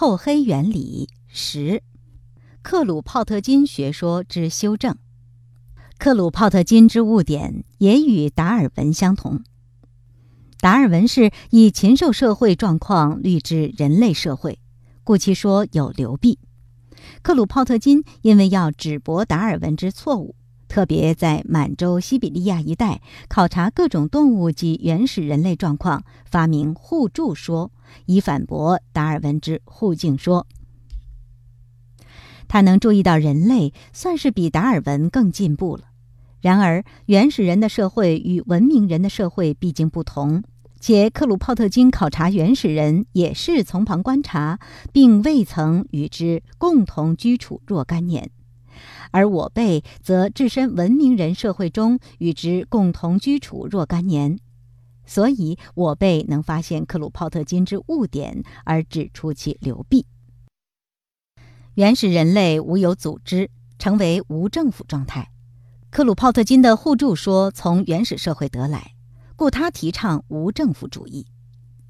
厚黑原理十，克鲁泡特金学说之修正。克鲁泡特金之误点也与达尔文相同。达尔文是以禽兽社会状况虑之人类社会，故其说有流弊。克鲁泡特金因为要指驳达尔文之错误，特别在满洲西比利亚一带考察各种动物及原始人类状况，发明互助说，以反驳达尔文之互敬说。他能注意到人类，算是比达尔文更进步了。然而，原始人的社会与文明人的社会毕竟不同，且克鲁泡特金考察原始人也是从旁观察，并未曾与之共同居处若干年；而我辈则置身文明人社会中，与之共同居处若干年，所以我辈能发现克鲁泡特金之误点，而指出其流弊。原始人类无有组织，成为无政府状态。克鲁泡特金的互助说从原始社会得来，故他提倡无政府主义。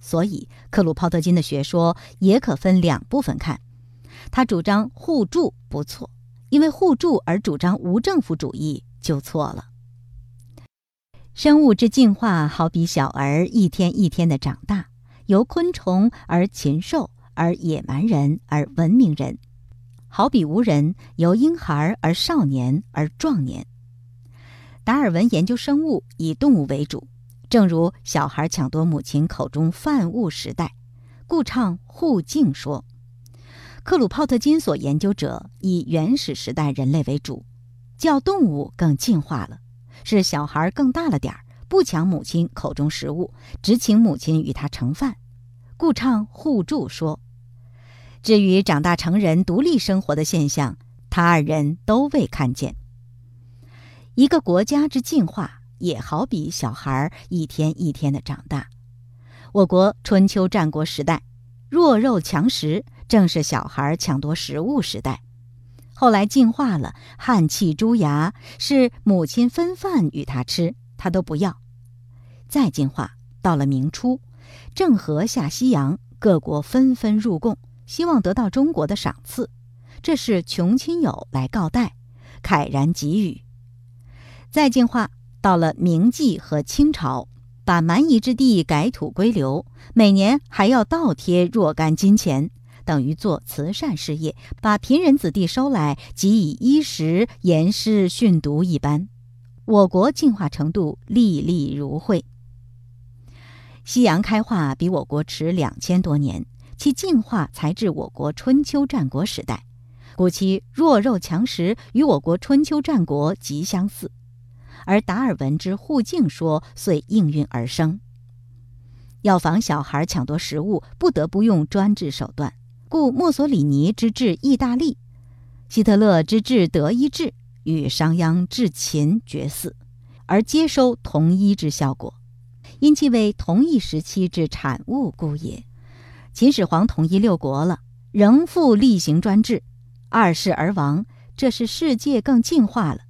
所以，克鲁泡特金的学说也可分两部分看。他主张互助不错，因为互助而主张无政府主义就错了。生物之进化好比小儿一天一天的长大，由昆虫而禽兽，而野蛮人而文明人；好比无人由婴孩而少年而壮年。达尔文研究生物以动物为主，正如小孩抢夺母亲口中饭物时代，故唱互敬说。克鲁泡特金所研究者以原始时代人类为主，较动物更进化了，是小孩更大了点儿，不抢母亲口中食物，只请母亲与他盛饭，故唱互助说。至于长大成人独立生活的现象，他二人都未看见。一个国家之进化，也好比小孩一天一天的长大。我国春秋战国时代，弱肉强食，正是小孩抢夺食物时代。后来进化了，汉气猪牙，是母亲分饭与他吃，他都不要。再进化到了明初，郑和下西洋，各国纷纷入贡，希望得到中国的赏赐，这是穷亲友来告代，慨然给予。再进化到了明纪和清朝，把蛮夷之地改土归流，每年还要倒贴若干金钱，等于做慈善事业，把贫人子弟收来，给以衣食、严师训读一般。我国进化程度历历如绘。西洋开化比我国迟两千多年，其进化才至我国春秋战国时代，故其弱肉强食与我国春秋战国极相似。而达尔文之互敬说遂应运而生。要防小孩抢夺食物，不得不用专制手段，故墨索里尼之治意大利，希特勒之治德意志，与商鞅治秦绝嗣，而皆收同一之效果，因其为同一时期之产物故也。秦始皇统一六国了，仍复厉行专制，二世而亡，这是世界更进化了。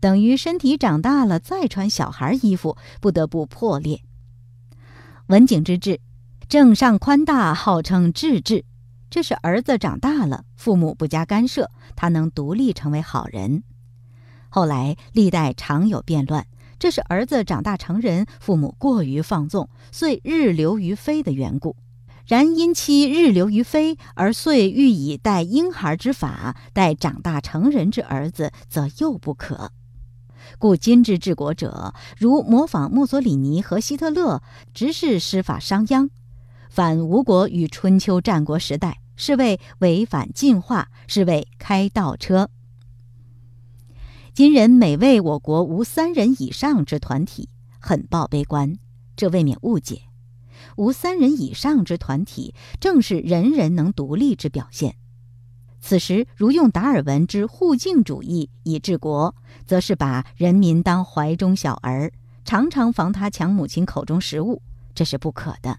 等于身体长大了，再穿小孩衣服，不得不破裂。文景之治，正上宽大，号称治治，这是儿子长大了，父母不加干涉，他能独立成为好人。后来历代常有变乱，这是儿子长大成人，父母过于放纵，遂日流于非的缘故。然因其日流于非，而遂欲以待婴孩之法待长大成人之儿子，则又不可。故今之治国者，如模仿墨索里尼和希特勒，直是施法商鞅，反吴国与春秋战国时代，是为违反进化，是为开倒车。今人每为我国无三人以上之团体，很抱悲观，这未免误解。无三人以上之团体，正是人人能独立之表现。此时，如用达尔文之互敬主义以治国，则是把人民当怀中小儿，常常防他抢母亲口中食物，这是不可的；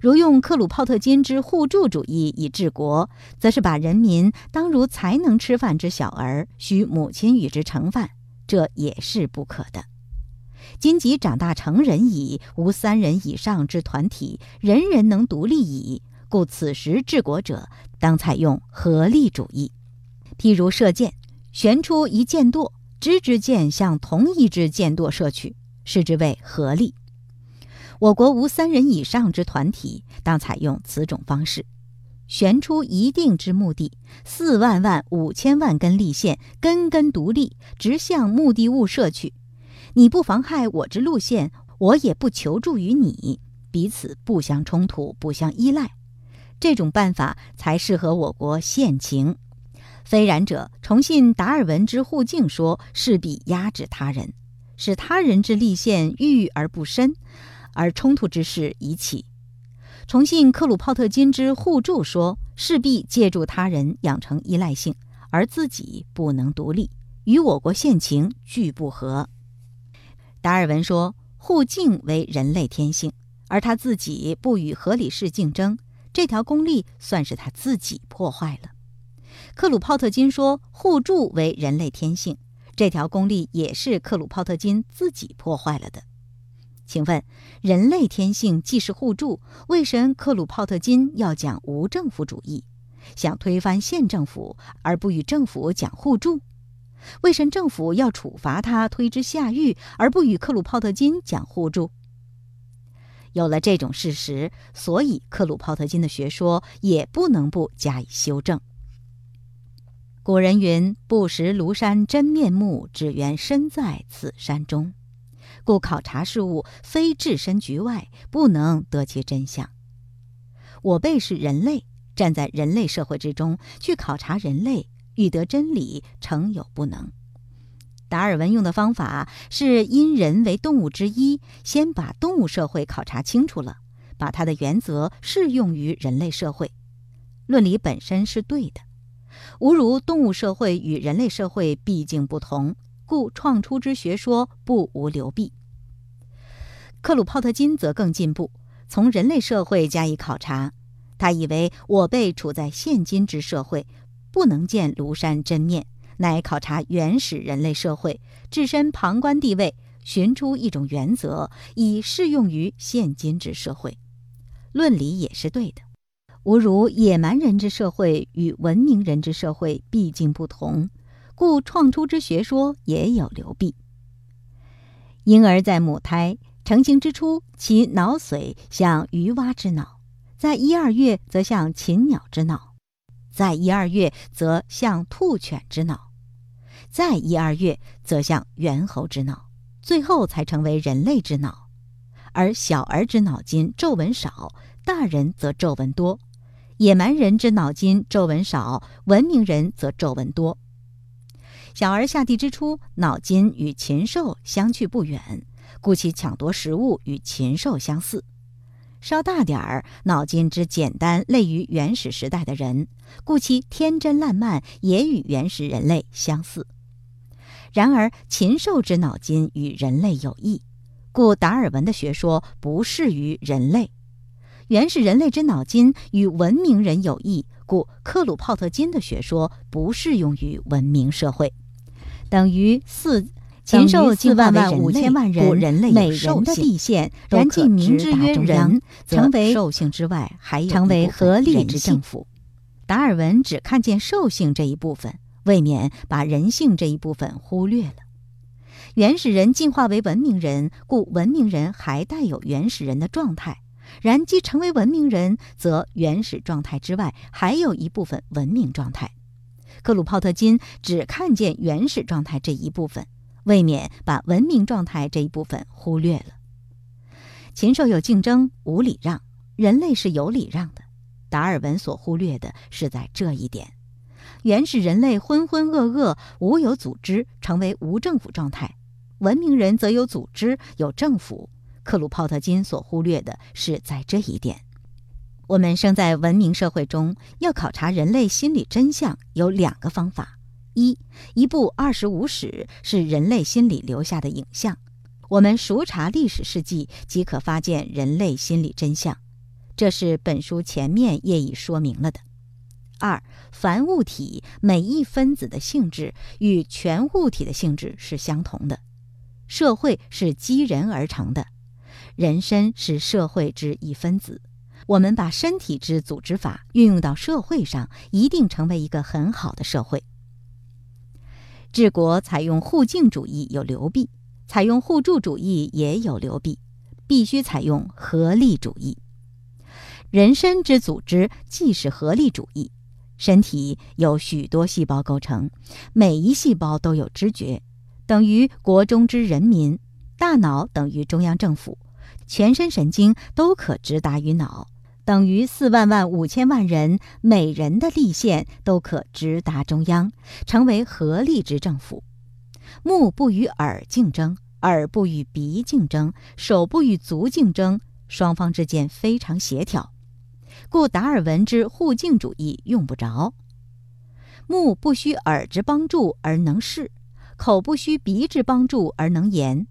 如用克鲁泡特金之互助主义以治国，则是把人民当如才能吃饭之小儿，需母亲与之盛饭，这也是不可的。今即长大成人矣，无三人以上之团体，人人能独立矣。故此时治国者当采用合力主义。譬如射箭，悬出一箭垛，支支箭向同一支箭垛射去，是之为合力。我国无三人以上之团体，当采用此种方式。悬出一定之目的，四万万五千万根立线，根根独立，直向目的物射去。你不妨害我之路线，我也不求助于你，彼此不相冲突，不相依赖。这种办法才适合我国现情。非然者，重信达尔文之互敬说，势必压制他人，使他人之立线郁而不深，而冲突之事已起。重信克鲁泡特金之互助说，势必借助他人养成依赖性，而自己不能独立，与我国现情俱不合。达尔文说，互敬为人类天性，而他自己不与合理式竞争，这条公例算是他自己破坏了。克鲁泡特金说，互助为人类天性，这条公例也是克鲁泡特金自己破坏了的。请问，人类天性既是互助，为什克鲁泡特金要讲无政府主义，想推翻县政府，而不与政府讲互助？为什政府要处罚他，推之下狱，而不与克鲁泡特金讲互助？有了这种事实，所以克鲁泡特金的学说也不能不加以修正。古人云：“不识庐山真面目，只缘身在此山中。”故考察事物，非置身局外，不能得其真相。我辈是人类，站在人类社会之中去考察人类，欲得真理，诚有不能。达尔文用的方法是因人为动物之一，先把动物社会考察清楚了，把它的原则适用于人类社会。论理本身是对的，吾如动物社会与人类社会毕竟不同。故创出之学说不无流弊。克鲁泡特金则更进步，从人类社会加以考察。他以为我辈处在现今之社会，不能见庐山真面，乃考察原始人类社会，置身旁观地位，寻出一种原则，以适用于现今之社会。论理也是对的。吾如野蛮人之社会与文明人之社会毕竟不同。故创出之学说也有流弊。婴儿在母胎成型之初，其脑髓像鱼蛙之脑；在一二月则像禽鸟之脑；在一二月则像兔犬之脑；在一二月则像猿猴之脑；最后才成为人类之脑。而小儿之脑筋皱纹少，大人则皱纹多；野蛮人之脑筋皱纹少，文明人则皱纹多。小儿下地之初，脑筋与禽兽相去不远，故其抢夺食物与禽兽相似；稍大点儿，脑筋之简单类于原始时代的人，故其天真烂漫也与原始人类相似。然而，禽兽之脑筋与人类有异，故达尔文的学说不适于人类；原始人类之脑筋与文明人有异，故克鲁泡特金的学说不适用于文明社会。等于四禽兽四万万五千万人，人类每人的地线，然既明之曰人，成为兽性之外，还有成为合力之政府。达尔文只看见兽性这一部分，未免把人性这一部分忽略了。原始人进化为文明人，故文明人还带有原始人的状态。然既成为文明人，则原始状态之外，还有一部分文明状态。克鲁泡特金只看见原始状态这一部分，未免把文明状态这一部分忽略了。禽兽有竞争，无礼让；人类是有礼让的。达尔文所忽略的是在这一点：原始人类浑浑噩噩，无有组织，成为无政府状态；文明人则有组织，有政府。克鲁泡特金所忽略的是在这一点。我们生在文明社会中，要考察人类心理真相，有两个方法：一，一部《二十五史》是人类心理留下的影像，我们熟查历史事迹，即可发现人类心理真相，这是本书前面业已说明了的。二，凡物体每一分子的性质与全物体的性质是相同的，社会是积人而成的，人身是社会之一分子。我们把身体之组织法运用到社会上，一定成为一个很好的社会。治国采用互敬主义有流弊，采用互助主义也有流弊，必须采用合力主义。人身之组织既是合力主义，身体由许多细胞构成，每一细胞都有知觉，等于国中之人民；大脑等于中央政府，全身神经都可直达于脑，等于四万万五千万人，每人的立宪都可直达中央，成为合力之政府。目不与耳竞争，耳不与鼻竞争，手不与足竞争，双方之间非常协调。故达尔文之互敬主义用不着。目不需耳之帮助而能视，口不需鼻之帮助而能言，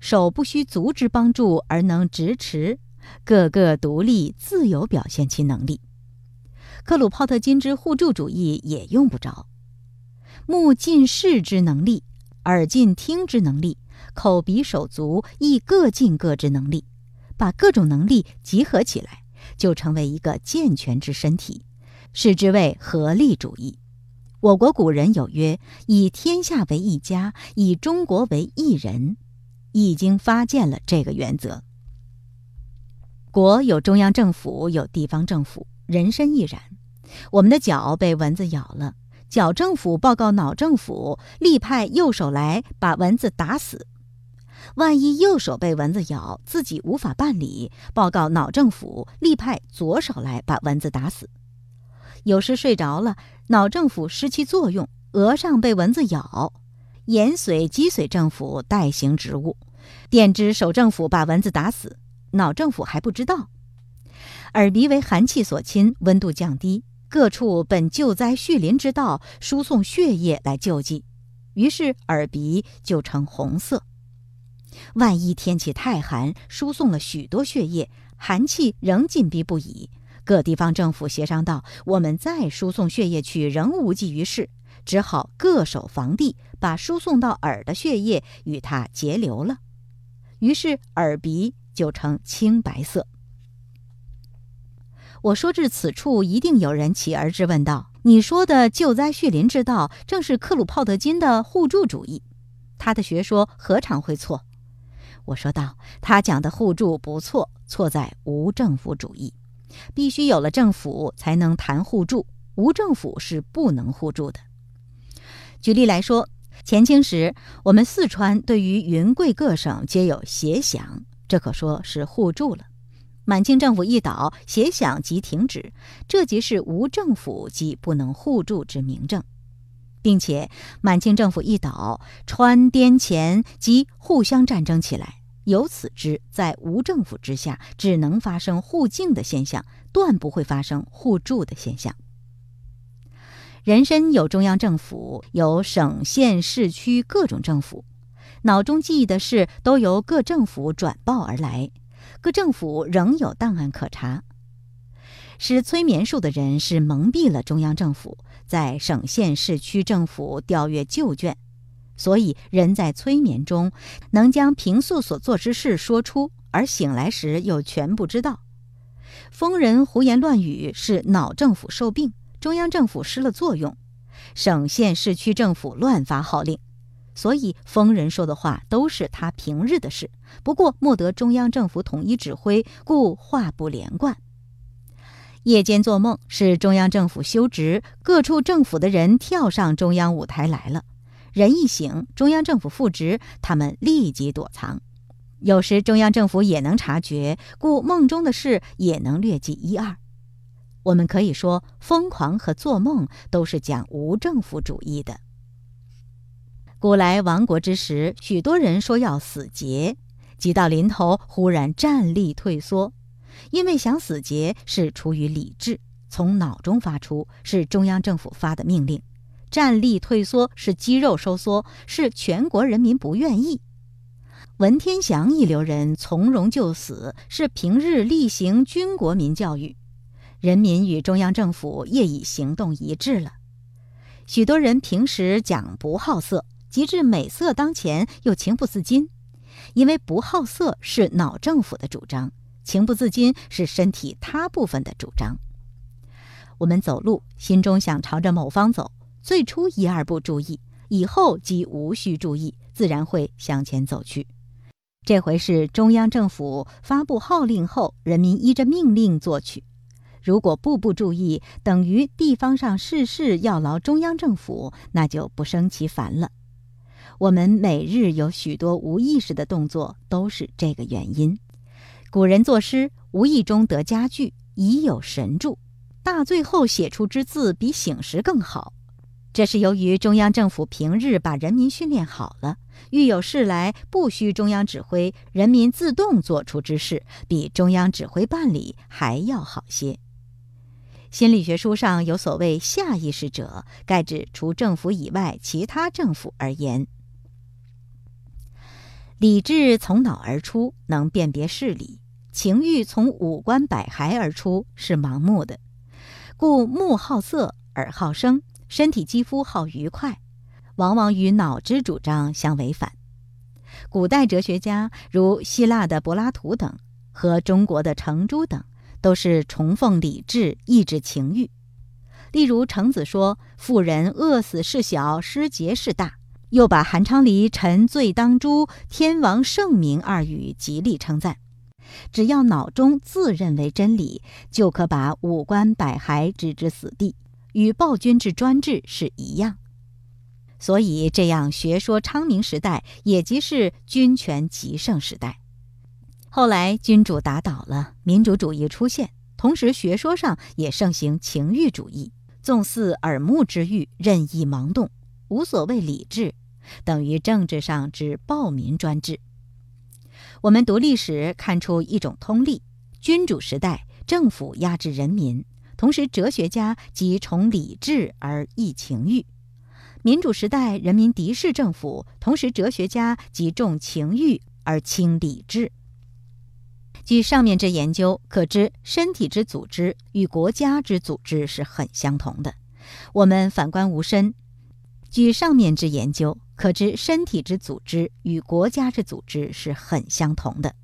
手不需足之帮助而能直持，各个独立自由表现其能力。克鲁泡特金之互助主义也用不着。目尽视之能力，耳尽听之能力，口鼻手足亦各尽各之能力，把各种能力集合起来。就成为一个健全之身体，是之谓合力主义。我国古人有曰：“以天下为一家，以中国为一人”，已经发现了这个原则。国有中央政府，有地方政府，人身亦然。我们的脚被蚊子咬了，脚政府报告脑政府，立派右手来把蚊子打死。万一右手被蚊子咬，自己无法办理，报告脑政府，立派左手来把蚊子打死。有时睡着了，脑政府失其作用，额上被蚊子咬，眼髓、脊髓政府代行职务，电支手政府把蚊子打死，脑政府还不知道。耳鼻为寒气所侵，温度降低，各处本救灾蓄林之道，输送血液来救济，于是耳鼻就呈红色。万一天气太寒，输送了许多血液，寒气仍紧逼不已。各地方政府协商到，我们再输送血液去，仍无济于事，只好各守防地，把输送到耳的血液与它截流了。于是耳鼻就成青白色。我说至此处，一定有人起而质问道：“你说的救灾恤林之道，正是克鲁泡特金的互助主义，他的学说何尝会错？”我说道：“他讲的互助不错，错在无政府主义。必须有了政府，才能谈互助；无政府是不能互助的。举例来说，前清时，我们四川对于云贵各省皆有协饷，这可说是互助了。满清政府一倒，协饷即停止，这即是无政府即不能互助之明证。并且，满清政府一倒，川滇黔即互相战争起来。由此知，在无政府之下，只能发生互敬的现象，断不会发生互助的现象。人身有中央政府，有省县市区各种政府，脑中记忆的事都由各政府转报而来，各政府仍有档案可查。使催眠术的人是蒙蔽了中央政府。在省县市区政府调阅旧卷，所以人在催眠中能将平素所做之事说出，而醒来时又全不知道。疯人胡言乱语是脑政府受病，中央政府失了作用，省县市区政府乱发号令，所以疯人说的话都是他平日的事，不过莫得中央政府统一指挥，故话不连贯。夜间做梦是中央政府休职，各处政府的人跳上中央舞台来了。人一醒，中央政府复职，他们立即躲藏。有时中央政府也能察觉，故梦中的事也能略记一二。我们可以说，疯狂和做梦都是讲无政府主义的。古来亡国之时，许多人说要死节，急到临头，忽然站立退缩。因为想死结是出于理智，从脑中发出，是中央政府发的命令；站立退缩是肌肉收缩，是全国人民不愿意。文天祥一流人从容就死，是平日例行军国民教育，人民与中央政府业已行动一致了。许多人平时讲不好色，及至美色当前又情不自禁，因为不好色是脑政府的主张。情不自禁是身体他部分的主张。我们走路，心中想朝着某方走，最初一二步注意，以后即无需注意，自然会向前走去。这回是中央政府发布号令后，人民依着命令做去。如果步步注意，等于地方上事事要劳中央政府，那就不生其烦了。我们每日有许多无意识的动作，都是这个原因。古人作诗，无意中得佳句，已有神助，大醉后写出之字比醒时更好。这是由于中央政府平日把人民训练好了，遇有事来不需中央指挥，人民自动做出之事，比中央指挥办理还要好些。心理学书上有所谓下意识者，盖指除政府以外其他政府而言。理智从脑而出，能辨别事理；情欲从五官百骸而出，是盲目的。故目好色，耳好声，身体肌肤好愉快，往往与脑之主张相违反。古代哲学家如希腊的柏拉图等，和中国的程朱等，都是崇奉理智，抑制情欲。例如程子说：“妇人饿死事小，失节事大。”又把韩昌黎“臣罪当诛，天王圣明”二语极力称赞。只要脑中自认为真理，就可把五官百骸置之死地，与暴君之专制是一样。所以，这样学说昌明时代，也即是君权极盛时代。后来，君主打倒了，民主主义出现，同时学说上也盛行情欲主义，纵肆耳目之欲，任意盲动，无所谓理智。等于政治上之暴民专制。我们读历史看出一种通例：君主时代，政府压制人民；同时，哲学家即崇理智而抑情欲。民主时代，人民敌视政府；同时，哲学家即重情欲而轻理智。据上面之研究，可知身体之组织与国家之组织是很相同的。我们反观无身，据上面之研究。可知身体之组织与国家之组织是很相同的。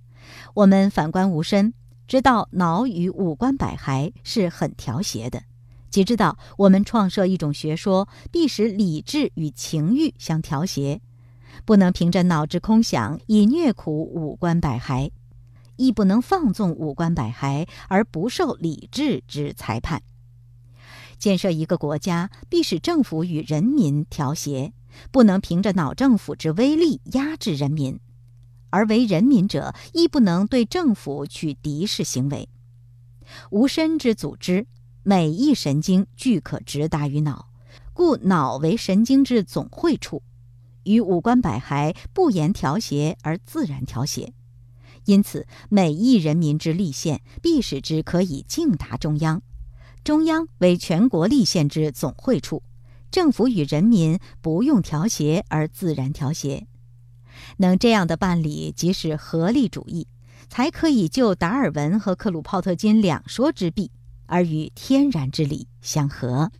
我们反观无身，知道脑与五官百骸是很调谐的，即知道我们创设一种学说，必使理智与情欲相调谐，不能凭着脑之空想以虐苦五官百骸，亦不能放纵五官百骸而不受理智之裁判。建设一个国家，必使政府与人民调谐。不能凭着脑政府之威力压制人民，而为人民者亦不能对政府取敌视行为。无身之组织，每一神经俱可直达于脑，故脑为神经之总会处，与五官百骸不言调谐而自然调谐。因此，每一人民之立宪，必使之可以径达中央，中央为全国立宪之总会处。政府与人民不用调协而自然调协，能这样的办理即是合力主义，才可以就达尔文和克鲁泡特金两说之弊，而与天然之理相合。